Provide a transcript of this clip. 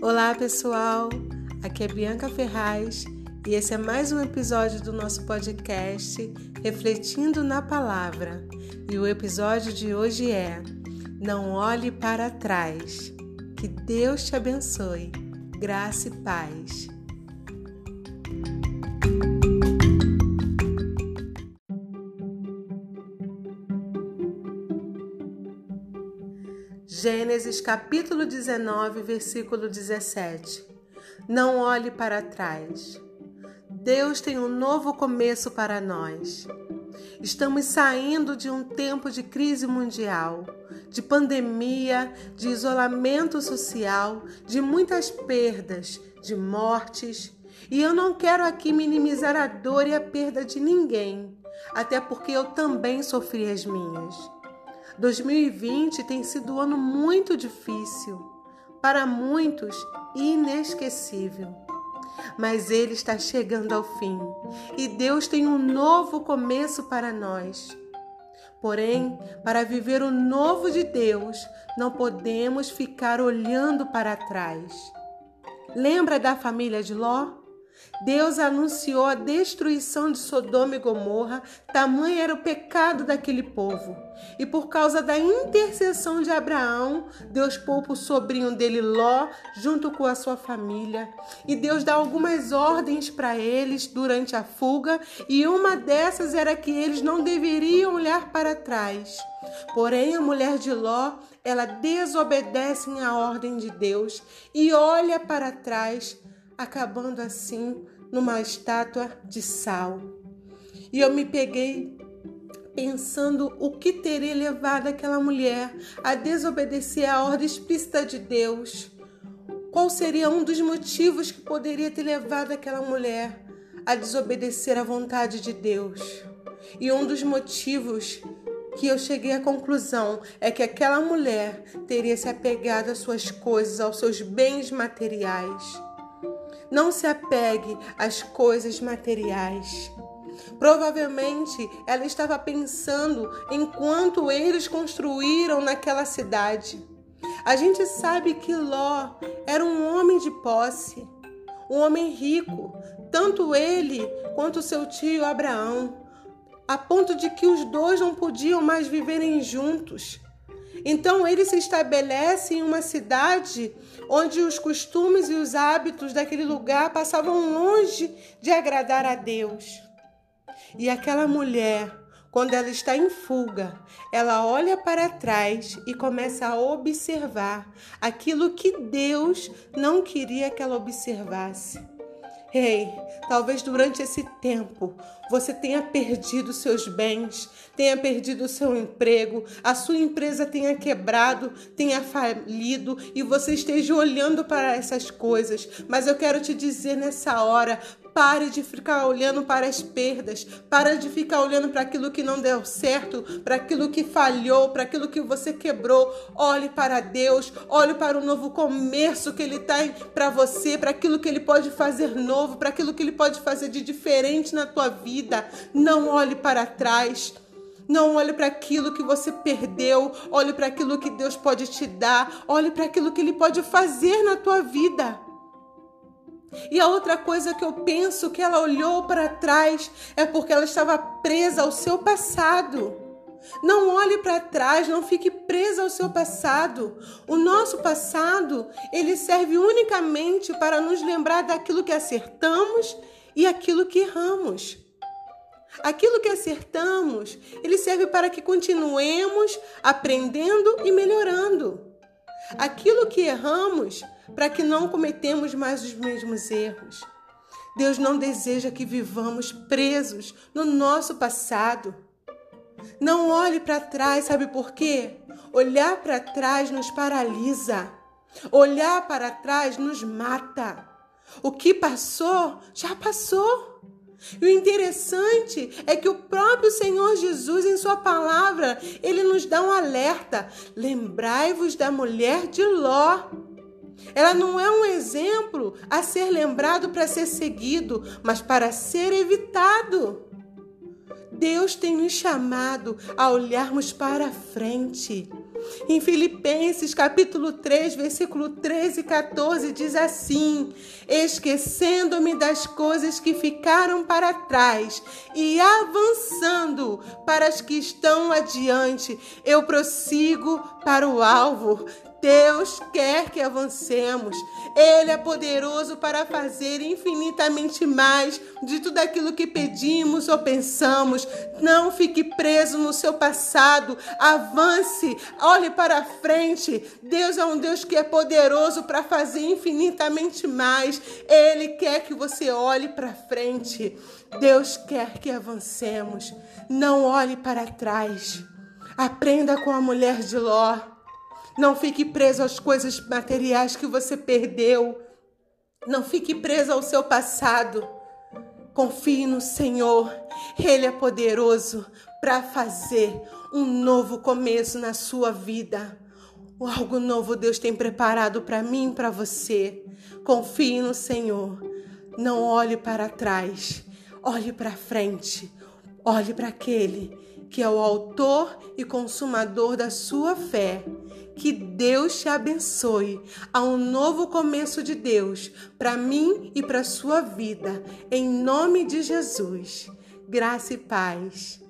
Olá pessoal, aqui é Bianca Ferraz e esse é mais um episódio do nosso podcast Refletindo na Palavra. E o episódio de hoje é Não olhe para trás. Que Deus te abençoe. Graça e paz. Gênesis capítulo 19, versículo 17. Não olhe para trás. Deus tem um novo começo para nós. Estamos saindo de um tempo de crise mundial, de pandemia, de isolamento social, de muitas perdas, de mortes. E eu não quero aqui minimizar a dor e a perda de ninguém, até porque eu também sofri as minhas. 2020 tem sido um ano muito difícil, para muitos inesquecível. Mas ele está chegando ao fim e Deus tem um novo começo para nós. Porém, para viver o novo de Deus, não podemos ficar olhando para trás. Lembra da família de Ló? Deus anunciou a destruição de Sodoma e Gomorra, tamanho era o pecado daquele povo. E por causa da intercessão de Abraão, Deus poupa o sobrinho dele Ló junto com a sua família. E Deus dá algumas ordens para eles durante a fuga, e uma dessas era que eles não deveriam olhar para trás. Porém, a mulher de Ló, ela desobedece à ordem de Deus e olha para trás acabando assim numa estátua de sal. E eu me peguei pensando o que teria levado aquela mulher a desobedecer à ordem explícita de Deus. Qual seria um dos motivos que poderia ter levado aquela mulher a desobedecer à vontade de Deus? E um dos motivos que eu cheguei à conclusão é que aquela mulher teria se apegado às suas coisas, aos seus bens materiais. Não se apegue às coisas materiais. Provavelmente ela estava pensando em quanto eles construíram naquela cidade. A gente sabe que Ló era um homem de posse, um homem rico, tanto ele quanto seu tio Abraão, a ponto de que os dois não podiam mais viverem juntos. Então ele se estabelece em uma cidade onde os costumes e os hábitos daquele lugar passavam longe de agradar a Deus. E aquela mulher, quando ela está em fuga, ela olha para trás e começa a observar aquilo que Deus não queria que ela observasse. Ei, talvez durante esse tempo você tenha perdido seus bens, tenha perdido o seu emprego, a sua empresa tenha quebrado, tenha falido e você esteja olhando para essas coisas. Mas eu quero te dizer nessa hora: Pare de ficar olhando para as perdas, pare de ficar olhando para aquilo que não deu certo, para aquilo que falhou, para aquilo que você quebrou. Olhe para Deus, olhe para o novo começo que Ele tem para você, para aquilo que Ele pode fazer novo, para aquilo que Ele pode fazer de diferente na tua vida. Não olhe para trás. Não olhe para aquilo que você perdeu, olhe para aquilo que Deus pode te dar, olhe para aquilo que Ele pode fazer na tua vida. E a outra coisa que eu penso que ela olhou para trás é porque ela estava presa ao seu passado. Não olhe para trás, não fique presa ao seu passado. O nosso passado, ele serve unicamente para nos lembrar daquilo que acertamos e aquilo que erramos. Aquilo que acertamos, ele serve para que continuemos aprendendo e melhorando. Aquilo que erramos, para que não cometemos mais os mesmos erros. Deus não deseja que vivamos presos no nosso passado. Não olhe para trás, sabe por quê? Olhar para trás nos paralisa. Olhar para trás nos mata. O que passou, já passou. E o interessante é que o próprio Senhor Jesus, em Sua palavra, ele nos dá um alerta: lembrai-vos da mulher de Ló. Ela não é um exemplo a ser lembrado para ser seguido, mas para ser evitado. Deus tem nos chamado a olharmos para frente. Em Filipenses capítulo 3, versículo 13 e 14 diz assim: Esquecendo-me das coisas que ficaram para trás e avançando para as que estão adiante, eu prossigo para o alvo Deus quer que avancemos. Ele é poderoso para fazer infinitamente mais de tudo aquilo que pedimos ou pensamos. Não fique preso no seu passado. Avance, olhe para frente. Deus é um Deus que é poderoso para fazer infinitamente mais. Ele quer que você olhe para frente. Deus quer que avancemos. Não olhe para trás. Aprenda com a mulher de Ló. Não fique preso às coisas materiais que você perdeu. Não fique preso ao seu passado. Confie no Senhor. Ele é poderoso para fazer um novo começo na sua vida. Algo novo Deus tem preparado para mim e para você. Confie no Senhor. Não olhe para trás. Olhe para frente. Olhe para aquele que é o autor e consumador da sua fé. Que Deus te abençoe a um novo começo de Deus para mim e para sua vida. Em nome de Jesus. Graça e paz.